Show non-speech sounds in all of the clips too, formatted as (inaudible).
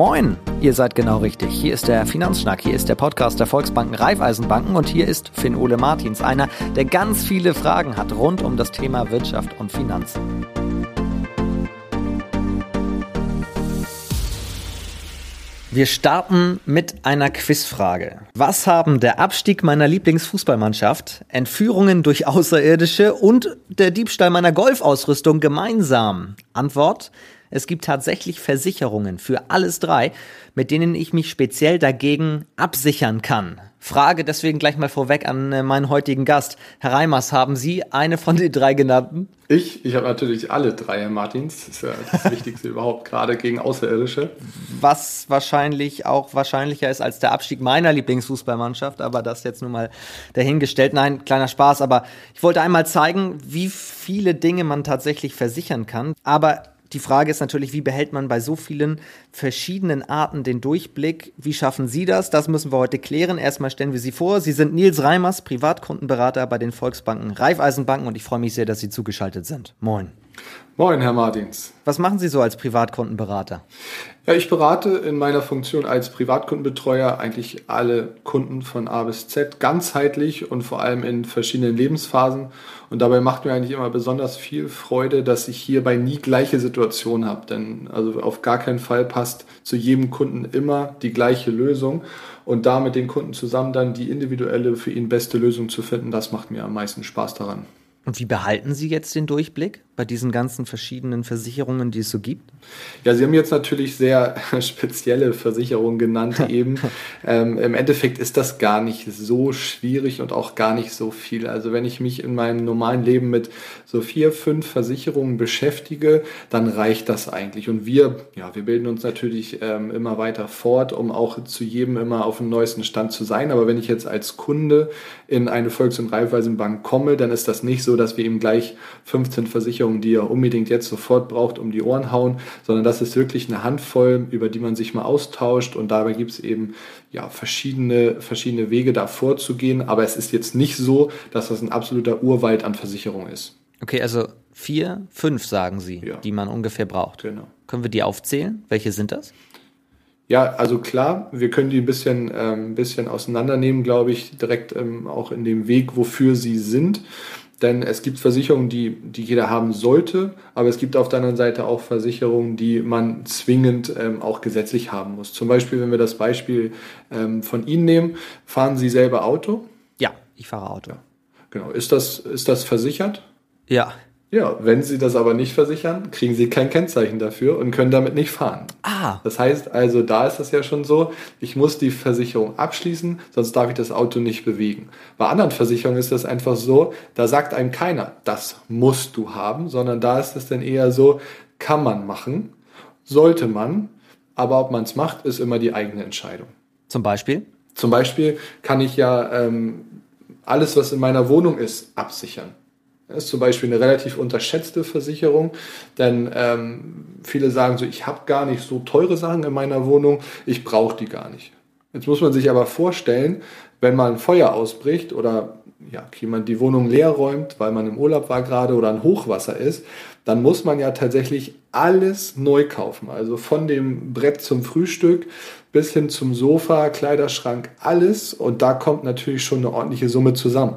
Moin, ihr seid genau richtig. Hier ist der Finanzschnack, hier ist der Podcast der Volksbanken Raiffeisenbanken und hier ist Finn Ole Martins, einer, der ganz viele Fragen hat rund um das Thema Wirtschaft und Finanzen. Wir starten mit einer Quizfrage. Was haben der Abstieg meiner Lieblingsfußballmannschaft, Entführungen durch Außerirdische und der Diebstahl meiner Golfausrüstung gemeinsam? Antwort. Es gibt tatsächlich Versicherungen für alles drei, mit denen ich mich speziell dagegen absichern kann. Frage deswegen gleich mal vorweg an äh, meinen heutigen Gast. Herr Reimers, haben Sie eine von den drei genannten? Ich? Ich habe natürlich alle drei, Herr Martins. Das ist ja das (laughs) Wichtigste überhaupt, gerade gegen Außerirdische. Was wahrscheinlich auch wahrscheinlicher ist als der Abstieg meiner Lieblingsfußballmannschaft, aber das jetzt nun mal dahingestellt. Nein, kleiner Spaß, aber ich wollte einmal zeigen, wie viele Dinge man tatsächlich versichern kann. Aber die Frage ist natürlich, wie behält man bei so vielen verschiedenen Arten den Durchblick? Wie schaffen Sie das? Das müssen wir heute klären. Erstmal stellen wir Sie vor. Sie sind Nils Reimers, Privatkundenberater bei den Volksbanken Raiffeisenbanken und ich freue mich sehr, dass Sie zugeschaltet sind. Moin. Moin, Herr Martins. Was machen Sie so als Privatkundenberater? Ja, ich berate in meiner Funktion als Privatkundenbetreuer eigentlich alle Kunden von A bis Z ganzheitlich und vor allem in verschiedenen Lebensphasen. Und dabei macht mir eigentlich immer besonders viel Freude, dass ich hierbei nie gleiche Situationen habe. Denn also auf gar keinen Fall passt zu jedem Kunden immer die gleiche Lösung. Und da mit den Kunden zusammen dann die individuelle für ihn beste Lösung zu finden, das macht mir am meisten Spaß daran. Und wie behalten Sie jetzt den Durchblick bei diesen ganzen verschiedenen Versicherungen, die es so gibt? Ja, Sie haben jetzt natürlich sehr (laughs) spezielle Versicherungen genannt (laughs) eben. ähm, Im Endeffekt ist das gar nicht so schwierig und auch gar nicht so viel. Also wenn ich mich in meinem normalen Leben mit so vier, fünf Versicherungen beschäftige, dann reicht das eigentlich. Und wir, ja, wir bilden uns natürlich ähm, immer weiter fort, um auch zu jedem immer auf dem neuesten Stand zu sein. Aber wenn ich jetzt als Kunde in eine Volks- und Raiffeisenbank komme, dann ist das nicht so, dass wir ihm gleich 15 Versicherungen, die er unbedingt jetzt sofort braucht, um die Ohren hauen, sondern das ist wirklich eine Handvoll, über die man sich mal austauscht und dabei gibt es eben ja, verschiedene, verschiedene Wege da vorzugehen, aber es ist jetzt nicht so, dass das ein absoluter Urwald an Versicherungen ist. Okay, also vier, fünf sagen Sie, ja. die man ungefähr braucht. Genau. Können wir die aufzählen? Welche sind das? Ja, also klar, wir können die ein bisschen, ähm, bisschen auseinandernehmen, glaube ich, direkt ähm, auch in dem Weg, wofür sie sind. Denn es gibt Versicherungen, die, die jeder haben sollte, aber es gibt auf der anderen Seite auch Versicherungen, die man zwingend ähm, auch gesetzlich haben muss. Zum Beispiel, wenn wir das Beispiel ähm, von Ihnen nehmen, fahren Sie selber Auto? Ja, ich fahre Auto. Ja. Genau. Ist das, ist das versichert? Ja. Ja, wenn Sie das aber nicht versichern, kriegen Sie kein Kennzeichen dafür und können damit nicht fahren. Ah. Das heißt also, da ist das ja schon so, ich muss die Versicherung abschließen, sonst darf ich das Auto nicht bewegen. Bei anderen Versicherungen ist das einfach so, da sagt einem keiner, das musst du haben, sondern da ist es dann eher so, kann man machen, sollte man, aber ob man es macht, ist immer die eigene Entscheidung. Zum Beispiel? Zum Beispiel kann ich ja ähm, alles, was in meiner Wohnung ist, absichern. Ist zum Beispiel eine relativ unterschätzte Versicherung, denn ähm, viele sagen so, ich habe gar nicht so teure Sachen in meiner Wohnung, ich brauche die gar nicht. Jetzt muss man sich aber vorstellen, wenn mal ein Feuer ausbricht oder ja, jemand die Wohnung leer räumt, weil man im Urlaub war gerade oder ein Hochwasser ist, dann muss man ja tatsächlich alles neu kaufen. Also von dem Brett zum Frühstück bis hin zum Sofa, Kleiderschrank, alles. Und da kommt natürlich schon eine ordentliche Summe zusammen.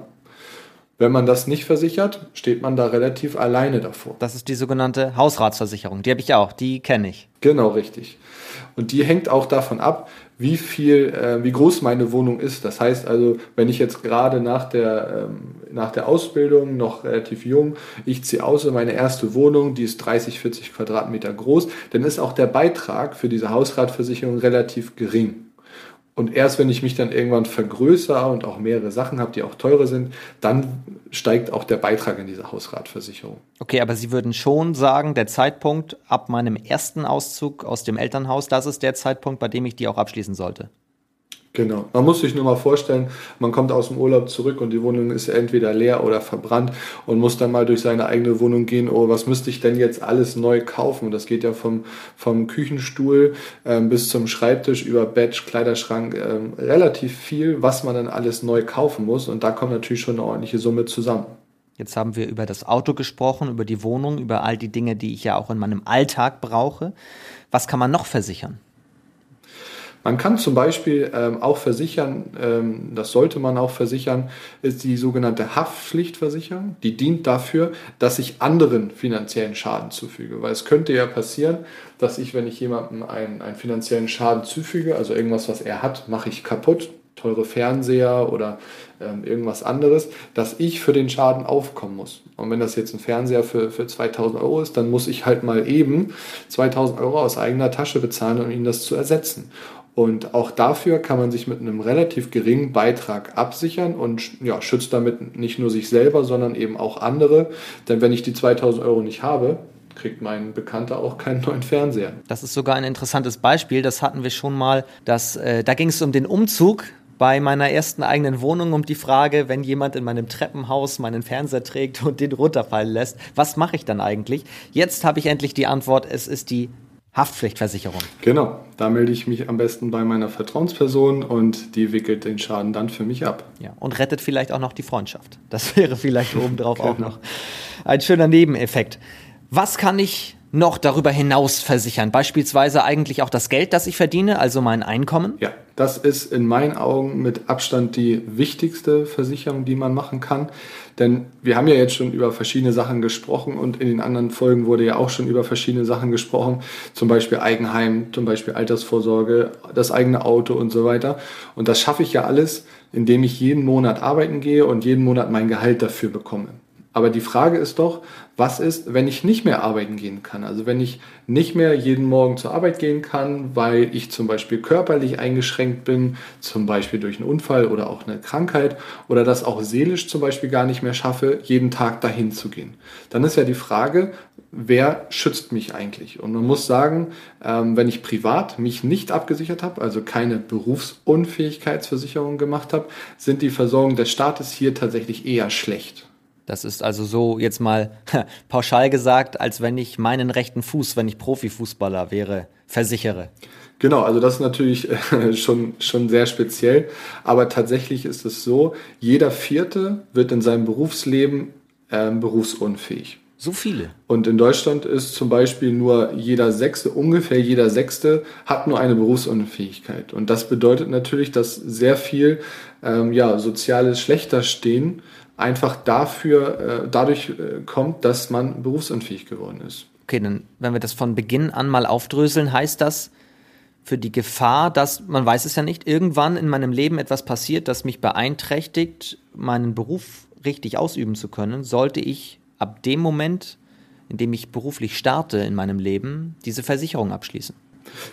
Wenn man das nicht versichert, steht man da relativ alleine davor. Das ist die sogenannte Hausratsversicherung. Die habe ich auch, die kenne ich. Genau, richtig. Und die hängt auch davon ab, wie viel, äh, wie groß meine Wohnung ist. Das heißt also, wenn ich jetzt gerade nach der, ähm, nach der Ausbildung noch relativ jung, ich ziehe aus in meine erste Wohnung, die ist 30, 40 Quadratmeter groß, dann ist auch der Beitrag für diese Hausratversicherung relativ gering. Und erst wenn ich mich dann irgendwann vergrößere und auch mehrere Sachen habe, die auch teure sind, dann steigt auch der Beitrag in diese Hausratversicherung. Okay, aber Sie würden schon sagen, der Zeitpunkt ab meinem ersten Auszug aus dem Elternhaus, das ist der Zeitpunkt, bei dem ich die auch abschließen sollte. Genau. Man muss sich nur mal vorstellen, man kommt aus dem Urlaub zurück und die Wohnung ist entweder leer oder verbrannt und muss dann mal durch seine eigene Wohnung gehen, oh, was müsste ich denn jetzt alles neu kaufen? Und das geht ja vom, vom Küchenstuhl ähm, bis zum Schreibtisch über Bett, Kleiderschrank, ähm, relativ viel, was man dann alles neu kaufen muss. Und da kommt natürlich schon eine ordentliche Summe zusammen. Jetzt haben wir über das Auto gesprochen, über die Wohnung, über all die Dinge, die ich ja auch in meinem Alltag brauche. Was kann man noch versichern? Man kann zum Beispiel ähm, auch versichern, ähm, das sollte man auch versichern, ist die sogenannte Haftpflichtversicherung. Die dient dafür, dass ich anderen finanziellen Schaden zufüge. Weil es könnte ja passieren, dass ich, wenn ich jemandem einen, einen finanziellen Schaden zufüge, also irgendwas, was er hat, mache ich kaputt, teure Fernseher oder ähm, irgendwas anderes, dass ich für den Schaden aufkommen muss. Und wenn das jetzt ein Fernseher für, für 2000 Euro ist, dann muss ich halt mal eben 2000 Euro aus eigener Tasche bezahlen, um ihn das zu ersetzen. Und auch dafür kann man sich mit einem relativ geringen Beitrag absichern und ja, schützt damit nicht nur sich selber, sondern eben auch andere. Denn wenn ich die 2000 Euro nicht habe, kriegt mein Bekannter auch keinen neuen Fernseher. Das ist sogar ein interessantes Beispiel. Das hatten wir schon mal. Dass, äh, da ging es um den Umzug bei meiner ersten eigenen Wohnung um die Frage, wenn jemand in meinem Treppenhaus meinen Fernseher trägt und den runterfallen lässt, was mache ich dann eigentlich? Jetzt habe ich endlich die Antwort, es ist die Haftpflichtversicherung. Genau, da melde ich mich am besten bei meiner Vertrauensperson und die wickelt den Schaden dann für mich ab. Ja, und rettet vielleicht auch noch die Freundschaft. Das (laughs) wäre vielleicht obendrauf genau. auch noch ein schöner Nebeneffekt. Was kann ich noch darüber hinaus versichern? Beispielsweise eigentlich auch das Geld, das ich verdiene, also mein Einkommen? Ja, das ist in meinen Augen mit Abstand die wichtigste Versicherung, die man machen kann. Denn wir haben ja jetzt schon über verschiedene Sachen gesprochen und in den anderen Folgen wurde ja auch schon über verschiedene Sachen gesprochen. Zum Beispiel Eigenheim, zum Beispiel Altersvorsorge, das eigene Auto und so weiter. Und das schaffe ich ja alles, indem ich jeden Monat arbeiten gehe und jeden Monat mein Gehalt dafür bekomme. Aber die Frage ist doch, was ist, wenn ich nicht mehr arbeiten gehen kann? Also wenn ich nicht mehr jeden Morgen zur Arbeit gehen kann, weil ich zum Beispiel körperlich eingeschränkt bin, zum Beispiel durch einen Unfall oder auch eine Krankheit oder das auch seelisch zum Beispiel gar nicht mehr schaffe, jeden Tag dahin zu gehen. Dann ist ja die Frage, wer schützt mich eigentlich? Und man muss sagen, ähm, wenn ich privat mich nicht abgesichert habe, also keine Berufsunfähigkeitsversicherung gemacht habe, sind die Versorgung des Staates hier tatsächlich eher schlecht. Das ist also so jetzt mal pauschal gesagt, als wenn ich meinen rechten Fuß, wenn ich Profifußballer wäre, versichere. Genau, also das ist natürlich äh, schon, schon sehr speziell. Aber tatsächlich ist es so, jeder Vierte wird in seinem Berufsleben äh, berufsunfähig. So viele. Und in Deutschland ist zum Beispiel nur jeder Sechste, ungefähr jeder Sechste hat nur eine Berufsunfähigkeit. Und das bedeutet natürlich, dass sehr viel ähm, ja, soziales Schlechterstehen einfach dafür, äh, dadurch äh, kommt, dass man berufsunfähig geworden ist. Okay, dann, wenn wir das von Beginn an mal aufdröseln, heißt das, für die Gefahr, dass, man weiß es ja nicht, irgendwann in meinem Leben etwas passiert, das mich beeinträchtigt, meinen Beruf richtig ausüben zu können, sollte ich ab dem Moment, in dem ich beruflich starte in meinem Leben, diese Versicherung abschließen.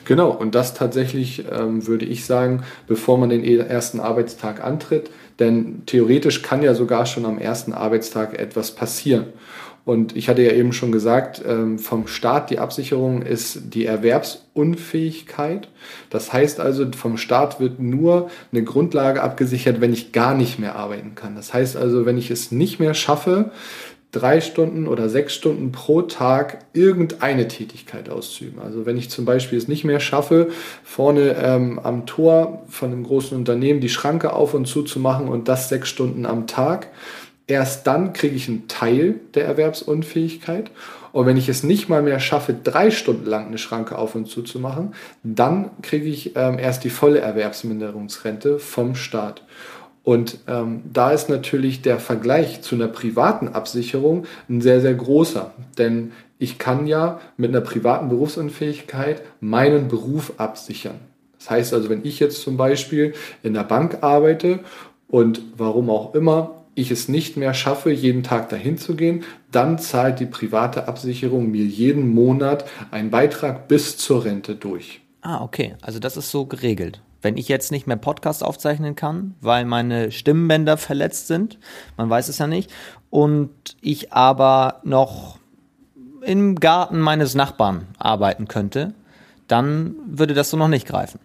Genau, und das tatsächlich ähm, würde ich sagen, bevor man den ersten Arbeitstag antritt, denn theoretisch kann ja sogar schon am ersten Arbeitstag etwas passieren. Und ich hatte ja eben schon gesagt, ähm, vom Staat die Absicherung ist die Erwerbsunfähigkeit. Das heißt also, vom Staat wird nur eine Grundlage abgesichert, wenn ich gar nicht mehr arbeiten kann. Das heißt also, wenn ich es nicht mehr schaffe, drei Stunden oder sechs Stunden pro Tag irgendeine Tätigkeit auszuüben. Also wenn ich zum Beispiel es nicht mehr schaffe, vorne ähm, am Tor von einem großen Unternehmen die Schranke auf und zu zu machen und das sechs Stunden am Tag, erst dann kriege ich einen Teil der Erwerbsunfähigkeit. Und wenn ich es nicht mal mehr schaffe, drei Stunden lang eine Schranke auf und zu zu machen, dann kriege ich ähm, erst die volle Erwerbsminderungsrente vom Staat. Und ähm, da ist natürlich der Vergleich zu einer privaten Absicherung ein sehr, sehr großer. Denn ich kann ja mit einer privaten Berufsunfähigkeit meinen Beruf absichern. Das heißt also, wenn ich jetzt zum Beispiel in der Bank arbeite und warum auch immer ich es nicht mehr schaffe, jeden Tag dahin zu gehen, dann zahlt die private Absicherung mir jeden Monat einen Beitrag bis zur Rente durch. Ah, okay. Also das ist so geregelt. Wenn ich jetzt nicht mehr Podcast aufzeichnen kann, weil meine Stimmbänder verletzt sind, man weiß es ja nicht, und ich aber noch im Garten meines Nachbarn arbeiten könnte, dann würde das so noch nicht greifen.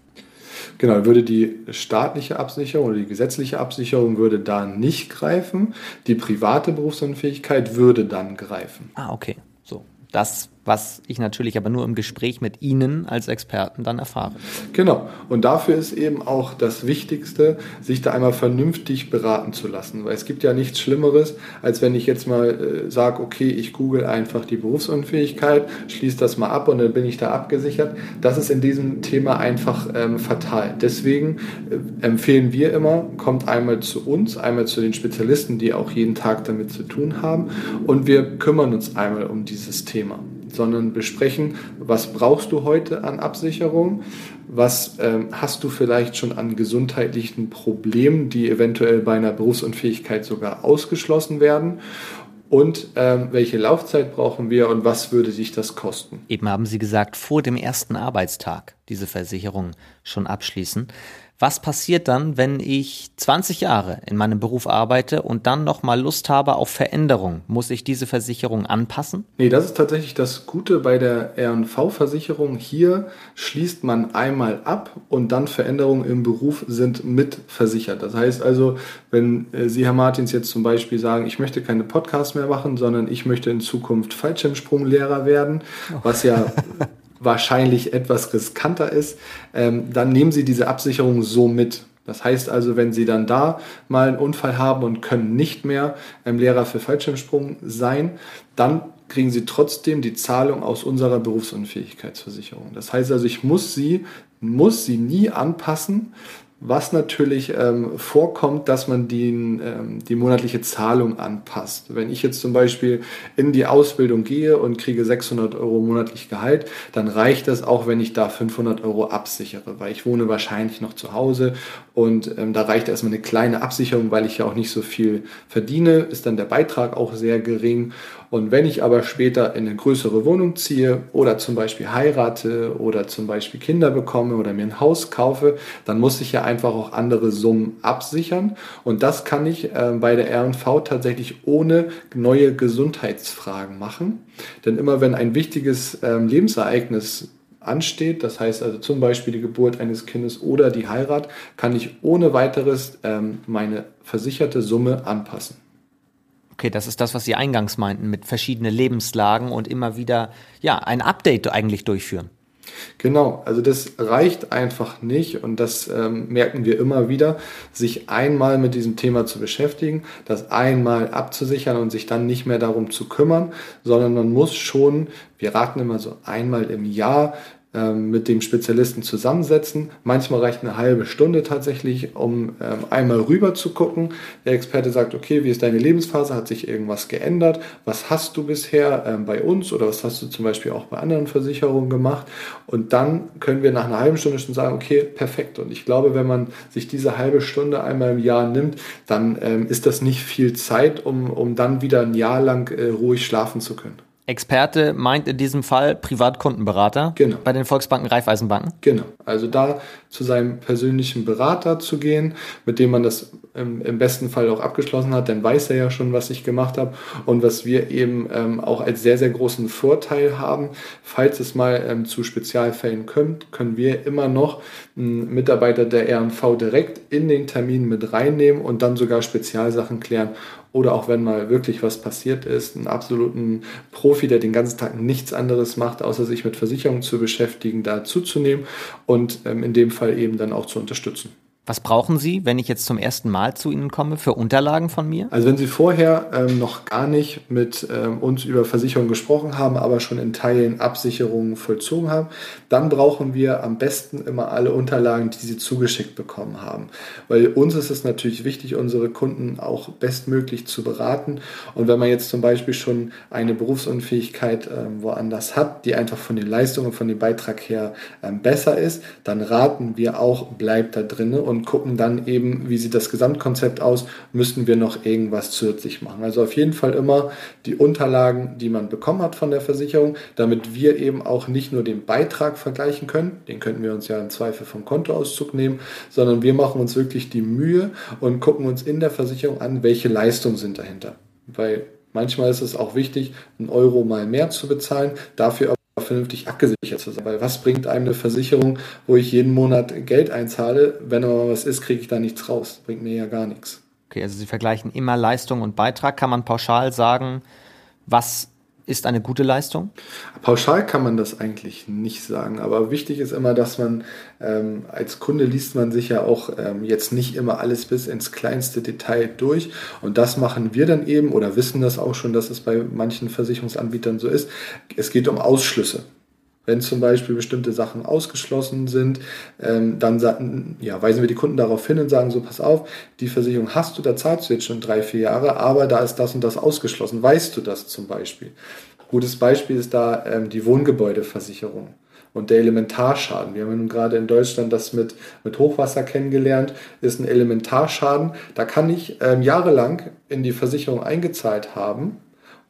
Genau, würde die staatliche Absicherung oder die gesetzliche Absicherung würde da nicht greifen. Die private Berufsunfähigkeit würde dann greifen. Ah, okay. So. Das was ich natürlich aber nur im Gespräch mit Ihnen als Experten dann erfahre. Genau. Und dafür ist eben auch das Wichtigste, sich da einmal vernünftig beraten zu lassen. Weil es gibt ja nichts Schlimmeres, als wenn ich jetzt mal äh, sage, okay, ich google einfach die Berufsunfähigkeit, schließe das mal ab und dann bin ich da abgesichert. Das ist in diesem Thema einfach ähm, fatal. Deswegen äh, empfehlen wir immer, kommt einmal zu uns, einmal zu den Spezialisten, die auch jeden Tag damit zu tun haben und wir kümmern uns einmal um dieses Thema sondern besprechen, was brauchst du heute an Absicherung, was ähm, hast du vielleicht schon an gesundheitlichen Problemen, die eventuell bei einer Berufsunfähigkeit sogar ausgeschlossen werden und ähm, welche Laufzeit brauchen wir und was würde sich das kosten? Eben haben Sie gesagt, vor dem ersten Arbeitstag diese Versicherung schon abschließen. Was passiert dann, wenn ich 20 Jahre in meinem Beruf arbeite und dann noch mal Lust habe auf Veränderung? Muss ich diese Versicherung anpassen? Nee, das ist tatsächlich das Gute bei der R&V-Versicherung. Hier schließt man einmal ab und dann Veränderungen im Beruf sind mit versichert. Das heißt also, wenn äh, Sie, Herr Martins, jetzt zum Beispiel sagen, ich möchte keine Podcasts mehr machen, sondern ich möchte in Zukunft Fallschirmsprunglehrer werden, was ja (laughs) wahrscheinlich etwas riskanter ist, ähm, dann nehmen Sie diese Absicherung so mit. Das heißt also, wenn Sie dann da mal einen Unfall haben und können nicht mehr ähm, Lehrer für Fallschirmsprung sein, dann kriegen Sie trotzdem die Zahlung aus unserer Berufsunfähigkeitsversicherung. Das heißt also, ich muss sie, muss sie nie anpassen, was natürlich ähm, vorkommt, dass man die, ähm, die monatliche Zahlung anpasst. Wenn ich jetzt zum Beispiel in die Ausbildung gehe und kriege 600 Euro monatlich Gehalt, dann reicht das auch, wenn ich da 500 Euro absichere, weil ich wohne wahrscheinlich noch zu Hause und ähm, da reicht erstmal eine kleine Absicherung, weil ich ja auch nicht so viel verdiene, ist dann der Beitrag auch sehr gering und wenn ich aber später in eine größere Wohnung ziehe oder zum Beispiel heirate oder zum Beispiel Kinder bekomme oder mir ein Haus kaufe, dann muss ich ja einfach auch andere Summen absichern. Und das kann ich äh, bei der R&V tatsächlich ohne neue Gesundheitsfragen machen. Denn immer wenn ein wichtiges ähm, Lebensereignis ansteht, das heißt also zum Beispiel die Geburt eines Kindes oder die Heirat, kann ich ohne weiteres ähm, meine versicherte Summe anpassen. Okay, das ist das, was Sie eingangs meinten, mit verschiedenen Lebenslagen und immer wieder, ja, ein Update eigentlich durchführen. Genau, also das reicht einfach nicht und das ähm, merken wir immer wieder, sich einmal mit diesem Thema zu beschäftigen, das einmal abzusichern und sich dann nicht mehr darum zu kümmern, sondern man muss schon, wir raten immer so einmal im Jahr mit dem Spezialisten zusammensetzen. Manchmal reicht eine halbe Stunde tatsächlich, um ähm, einmal rüber zu gucken. Der Experte sagt, okay, wie ist deine Lebensphase? Hat sich irgendwas geändert? Was hast du bisher ähm, bei uns oder was hast du zum Beispiel auch bei anderen Versicherungen gemacht? Und dann können wir nach einer halben Stunde schon sagen, okay, perfekt. Und ich glaube, wenn man sich diese halbe Stunde einmal im Jahr nimmt, dann ist das nicht viel Zeit, um, um dann wieder ein Jahr lang äh, ruhig schlafen zu können. Experte meint in diesem Fall Privatkundenberater genau. bei den Volksbanken, Raiffeisenbanken. Genau. Also da zu seinem persönlichen Berater zu gehen, mit dem man das im, im besten Fall auch abgeschlossen hat, dann weiß er ja schon, was ich gemacht habe und was wir eben ähm, auch als sehr, sehr großen Vorteil haben. Falls es mal ähm, zu Spezialfällen kommt, können wir immer noch einen Mitarbeiter der R&V direkt in den Termin mit reinnehmen und dann sogar Spezialsachen klären oder auch wenn mal wirklich was passiert ist, einen absoluten Profi, der den ganzen Tag nichts anderes macht, außer sich mit Versicherungen zu beschäftigen, da zuzunehmen und ähm, in dem Fall eben dann auch zu unterstützen. Was brauchen Sie, wenn ich jetzt zum ersten Mal zu Ihnen komme, für Unterlagen von mir? Also wenn Sie vorher ähm, noch gar nicht mit ähm, uns über Versicherungen gesprochen haben, aber schon in Teilen Absicherungen vollzogen haben, dann brauchen wir am besten immer alle Unterlagen, die Sie zugeschickt bekommen haben. Weil uns ist es natürlich wichtig, unsere Kunden auch bestmöglich zu beraten. Und wenn man jetzt zum Beispiel schon eine Berufsunfähigkeit ähm, woanders hat, die einfach von den Leistungen, von dem Beitrag her ähm, besser ist, dann raten wir auch, bleibt da drinnen gucken dann eben, wie sieht das Gesamtkonzept aus, müssten wir noch irgendwas zusätzlich machen. Also auf jeden Fall immer die Unterlagen, die man bekommen hat von der Versicherung, damit wir eben auch nicht nur den Beitrag vergleichen können, den könnten wir uns ja im Zweifel vom Kontoauszug nehmen, sondern wir machen uns wirklich die Mühe und gucken uns in der Versicherung an, welche Leistungen sind dahinter. Weil manchmal ist es auch wichtig, einen Euro mal mehr zu bezahlen, dafür vernünftig abgesichert zu sein. Weil was bringt einem eine Versicherung, wo ich jeden Monat Geld einzahle, wenn aber was ist, kriege ich da nichts raus. Bringt mir ja gar nichts. Okay, also Sie vergleichen immer Leistung und Beitrag. Kann man pauschal sagen, was ist eine gute Leistung? Pauschal kann man das eigentlich nicht sagen, aber wichtig ist immer, dass man ähm, als Kunde liest man sich ja auch ähm, jetzt nicht immer alles bis ins kleinste Detail durch und das machen wir dann eben oder wissen das auch schon, dass es bei manchen Versicherungsanbietern so ist. Es geht um Ausschlüsse. Wenn zum Beispiel bestimmte Sachen ausgeschlossen sind, ähm, dann ja, weisen wir die Kunden darauf hin und sagen so, pass auf, die Versicherung hast du, da zahlst du jetzt schon drei, vier Jahre, aber da ist das und das ausgeschlossen. Weißt du das zum Beispiel? Gutes Beispiel ist da ähm, die Wohngebäudeversicherung und der Elementarschaden. Wir haben nun gerade in Deutschland das mit, mit Hochwasser kennengelernt, ist ein Elementarschaden. Da kann ich ähm, jahrelang in die Versicherung eingezahlt haben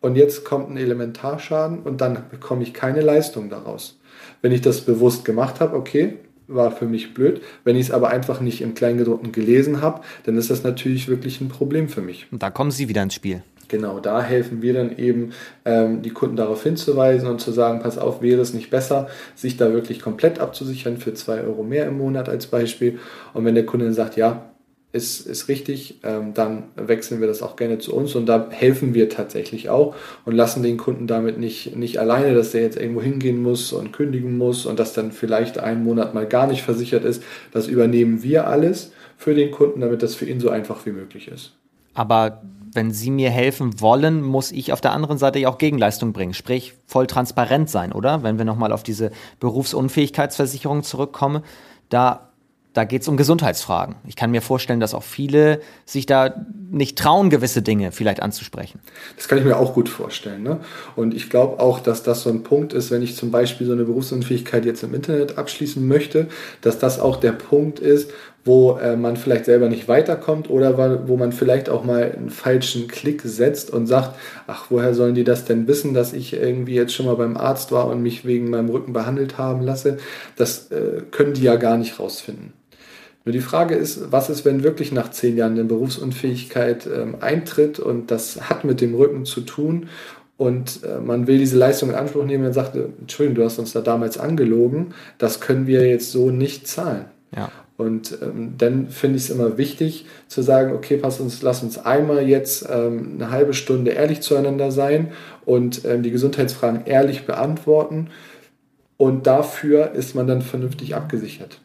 und jetzt kommt ein Elementarschaden und dann bekomme ich keine Leistung daraus. Wenn ich das bewusst gemacht habe, okay, war für mich blöd. Wenn ich es aber einfach nicht im Kleingedruckten gelesen habe, dann ist das natürlich wirklich ein Problem für mich. Und da kommen Sie wieder ins Spiel. Genau, da helfen wir dann eben, ähm, die Kunden darauf hinzuweisen und zu sagen, pass auf, wäre es nicht besser, sich da wirklich komplett abzusichern für zwei Euro mehr im Monat als Beispiel. Und wenn der Kunde dann sagt, ja, ist, ist richtig, ähm, dann wechseln wir das auch gerne zu uns und da helfen wir tatsächlich auch und lassen den Kunden damit nicht, nicht alleine, dass der jetzt irgendwo hingehen muss und kündigen muss und das dann vielleicht einen Monat mal gar nicht versichert ist. Das übernehmen wir alles für den Kunden, damit das für ihn so einfach wie möglich ist. Aber wenn Sie mir helfen wollen, muss ich auf der anderen Seite ja auch Gegenleistung bringen, sprich voll transparent sein, oder? Wenn wir nochmal auf diese Berufsunfähigkeitsversicherung zurückkommen, da da geht es um Gesundheitsfragen. Ich kann mir vorstellen, dass auch viele sich da nicht trauen, gewisse Dinge vielleicht anzusprechen. Das kann ich mir auch gut vorstellen. Ne? Und ich glaube auch, dass das so ein Punkt ist, wenn ich zum Beispiel so eine Berufsunfähigkeit jetzt im Internet abschließen möchte, dass das auch der Punkt ist, wo äh, man vielleicht selber nicht weiterkommt oder wo man vielleicht auch mal einen falschen Klick setzt und sagt, ach, woher sollen die das denn wissen, dass ich irgendwie jetzt schon mal beim Arzt war und mich wegen meinem Rücken behandelt haben lasse? Das äh, können die ja gar nicht rausfinden. Nur die Frage ist, was ist, wenn wirklich nach zehn Jahren eine Berufsunfähigkeit ähm, eintritt und das hat mit dem Rücken zu tun und äh, man will diese Leistung in Anspruch nehmen und sagt, Entschuldigung, du hast uns da damals angelogen, das können wir jetzt so nicht zahlen. Ja. Und ähm, dann finde ich es immer wichtig zu sagen, okay, pass uns, lass uns einmal jetzt ähm, eine halbe Stunde ehrlich zueinander sein und ähm, die Gesundheitsfragen ehrlich beantworten. Und dafür ist man dann vernünftig abgesichert.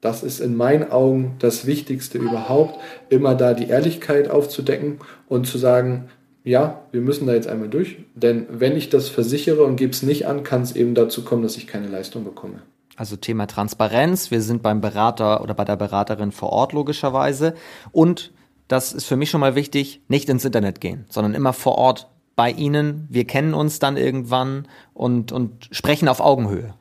Das ist in meinen Augen das Wichtigste überhaupt, immer da die Ehrlichkeit aufzudecken und zu sagen, ja, wir müssen da jetzt einmal durch, denn wenn ich das versichere und gebe es nicht an, kann es eben dazu kommen, dass ich keine Leistung bekomme. Also Thema Transparenz, wir sind beim Berater oder bei der Beraterin vor Ort logischerweise und das ist für mich schon mal wichtig, nicht ins Internet gehen, sondern immer vor Ort bei Ihnen. Wir kennen uns dann irgendwann und, und sprechen auf Augenhöhe.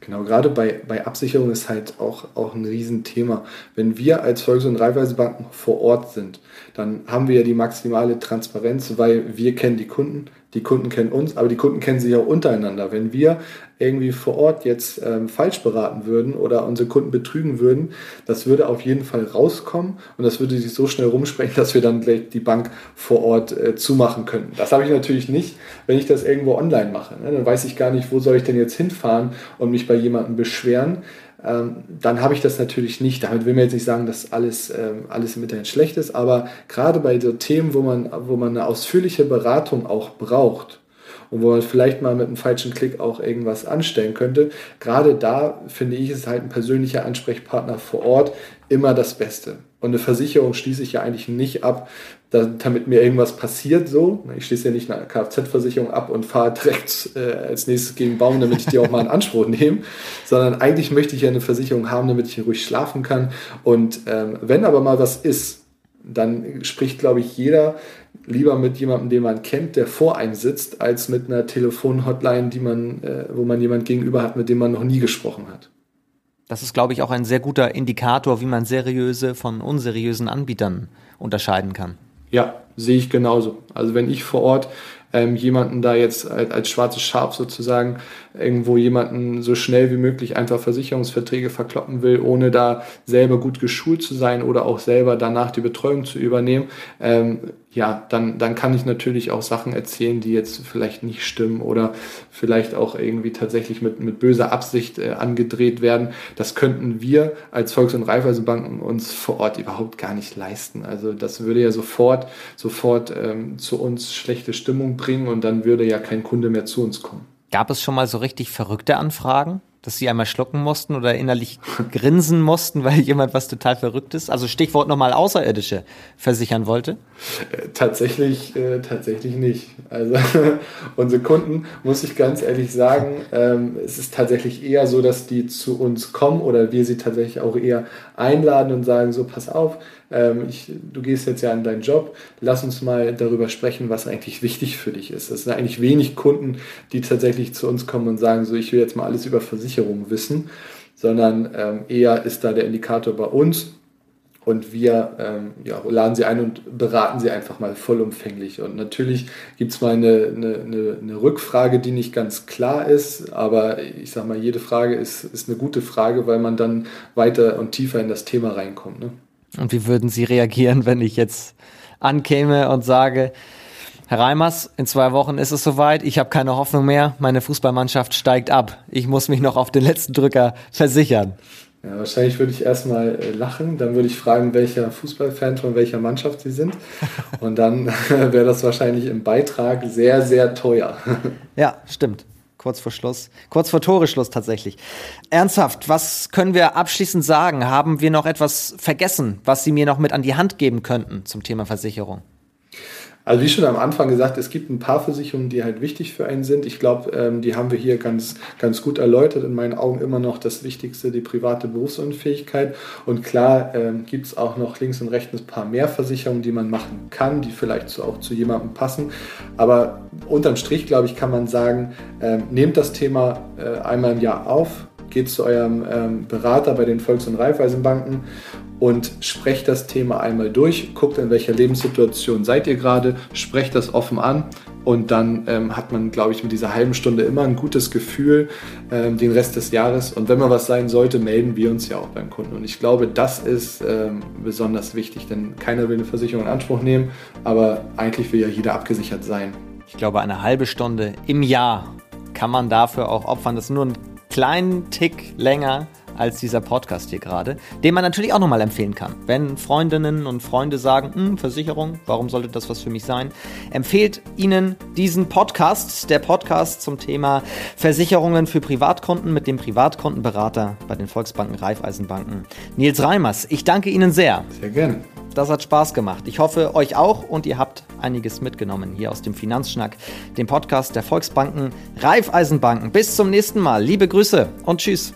Genau, gerade bei, bei Absicherung ist halt auch, auch ein Riesenthema. Wenn wir als Volks- und Raiffeisenbanken vor Ort sind, dann haben wir ja die maximale Transparenz, weil wir kennen die Kunden, die Kunden kennen uns, aber die Kunden kennen sich auch untereinander. Wenn wir irgendwie vor Ort jetzt ähm, falsch beraten würden oder unsere Kunden betrügen würden, das würde auf jeden Fall rauskommen und das würde sich so schnell rumsprechen, dass wir dann gleich die Bank vor Ort äh, zumachen könnten. Das habe ich natürlich nicht, wenn ich das irgendwo online mache. Ne? Dann weiß ich gar nicht, wo soll ich denn jetzt hinfahren und mich bei jemandem beschweren dann habe ich das natürlich nicht. Damit will man jetzt nicht sagen, dass alles, ähm, alles im Internet schlecht ist, aber gerade bei so Themen, wo man, wo man eine ausführliche Beratung auch braucht und wo man vielleicht mal mit einem falschen Klick auch irgendwas anstellen könnte, gerade da finde ich, ist halt ein persönlicher Ansprechpartner vor Ort immer das Beste. Und eine Versicherung schließe ich ja eigentlich nicht ab, damit mir irgendwas passiert so. Ich schließe ja nicht eine Kfz-Versicherung ab und fahre direkt äh, als nächstes gegen Baum, damit ich die auch mal in Anspruch nehme, sondern eigentlich möchte ich ja eine Versicherung haben, damit ich ruhig schlafen kann. Und ähm, wenn aber mal was ist, dann spricht, glaube ich, jeder lieber mit jemandem, den man kennt, der vor einem sitzt, als mit einer Telefonhotline, die man, äh, wo man jemand gegenüber hat, mit dem man noch nie gesprochen hat. Das ist, glaube ich, auch ein sehr guter Indikator, wie man seriöse von unseriösen Anbietern unterscheiden kann. Ja, sehe ich genauso. Also wenn ich vor Ort ähm, jemanden da jetzt als, als schwarzes Schaf sozusagen irgendwo jemanden so schnell wie möglich einfach Versicherungsverträge verkloppen will, ohne da selber gut geschult zu sein oder auch selber danach die Betreuung zu übernehmen, ähm, ja, dann, dann kann ich natürlich auch Sachen erzählen, die jetzt vielleicht nicht stimmen oder vielleicht auch irgendwie tatsächlich mit, mit böser Absicht äh, angedreht werden. Das könnten wir als Volks- und Raiffeisenbanken uns vor Ort überhaupt gar nicht leisten. Also das würde ja sofort, sofort ähm, zu uns schlechte Stimmung bringen und dann würde ja kein Kunde mehr zu uns kommen. Gab es schon mal so richtig verrückte Anfragen? Dass sie einmal schlucken mussten oder innerlich grinsen mussten, (laughs) weil jemand was total Verrücktes, also Stichwort nochmal Außerirdische, versichern wollte? Äh, tatsächlich, äh, tatsächlich nicht. Also (laughs) unsere Kunden, muss ich ganz ehrlich sagen, ähm, es ist tatsächlich eher so, dass die zu uns kommen oder wir sie tatsächlich auch eher einladen und sagen, so pass auf, ähm, ich, du gehst jetzt ja an deinen Job, lass uns mal darüber sprechen, was eigentlich wichtig für dich ist. Es sind eigentlich wenig Kunden, die tatsächlich zu uns kommen und sagen, so ich will jetzt mal alles über Versicherungen wissen, sondern ähm, eher ist da der Indikator bei uns und wir ähm, ja, laden sie ein und beraten sie einfach mal vollumfänglich. Und natürlich gibt es mal eine, eine, eine, Rückfrage, die nicht ganz klar ist, aber ich sage mal, jede Frage ist, ist eine gute Frage, weil man dann weiter und tiefer in das Thema reinkommt. Ne? Und wie würden Sie reagieren, wenn ich jetzt ankäme und sage, Herr Reimers, in zwei Wochen ist es soweit, ich habe keine Hoffnung mehr, meine Fußballmannschaft steigt ab, ich muss mich noch auf den letzten Drücker versichern. Ja, wahrscheinlich würde ich erstmal äh, lachen, dann würde ich fragen, welcher Fußballfan von welcher Mannschaft Sie sind. (laughs) Und dann wäre das wahrscheinlich im Beitrag sehr, sehr teuer. (laughs) Ja, stimmt kurz vor Schluss, kurz vor Toreschluss tatsächlich. Ernsthaft, was können wir abschließend sagen? Haben wir noch etwas vergessen, was Sie mir noch mit an die Hand geben könnten zum Thema Versicherung? Also wie schon am Anfang gesagt, es gibt ein paar Versicherungen, die halt wichtig für einen sind. Ich glaube, ähm, die haben wir hier ganz, ganz gut erläutert. In meinen Augen immer noch das Wichtigste, die private Berufsunfähigkeit. Und klar ähm, gibt es auch noch links und rechts ein paar mehr Versicherungen, die man machen kann, die vielleicht so auch zu jemandem passen. Aber unterm Strich, glaube ich, kann man sagen, ähm, nehmt das Thema äh, einmal im Jahr auf, geht zu eurem ähm, Berater bei den Volks- und Raiffeisenbanken und sprecht das Thema einmal durch, guckt, in welcher Lebenssituation seid ihr gerade, sprecht das offen an und dann ähm, hat man, glaube ich, mit dieser halben Stunde immer ein gutes Gefühl ähm, den Rest des Jahres. Und wenn mal was sein sollte, melden wir uns ja auch beim Kunden. Und ich glaube, das ist ähm, besonders wichtig, denn keiner will eine Versicherung in Anspruch nehmen, aber eigentlich will ja jeder abgesichert sein. Ich glaube, eine halbe Stunde im Jahr kann man dafür auch opfern. Das ist nur ein kleinen Tick länger als dieser Podcast hier gerade, den man natürlich auch nochmal empfehlen kann. Wenn Freundinnen und Freunde sagen, hm, Versicherung, warum sollte das was für mich sein? Empfehlt ihnen diesen Podcast, der Podcast zum Thema Versicherungen für Privatkunden mit dem Privatkundenberater bei den Volksbanken Raiffeisenbanken. Nils Reimers, ich danke Ihnen sehr. Sehr gerne. Das hat Spaß gemacht. Ich hoffe, euch auch und ihr habt einiges mitgenommen hier aus dem Finanzschnack, dem Podcast der Volksbanken Raiffeisenbanken. Bis zum nächsten Mal. Liebe Grüße und tschüss.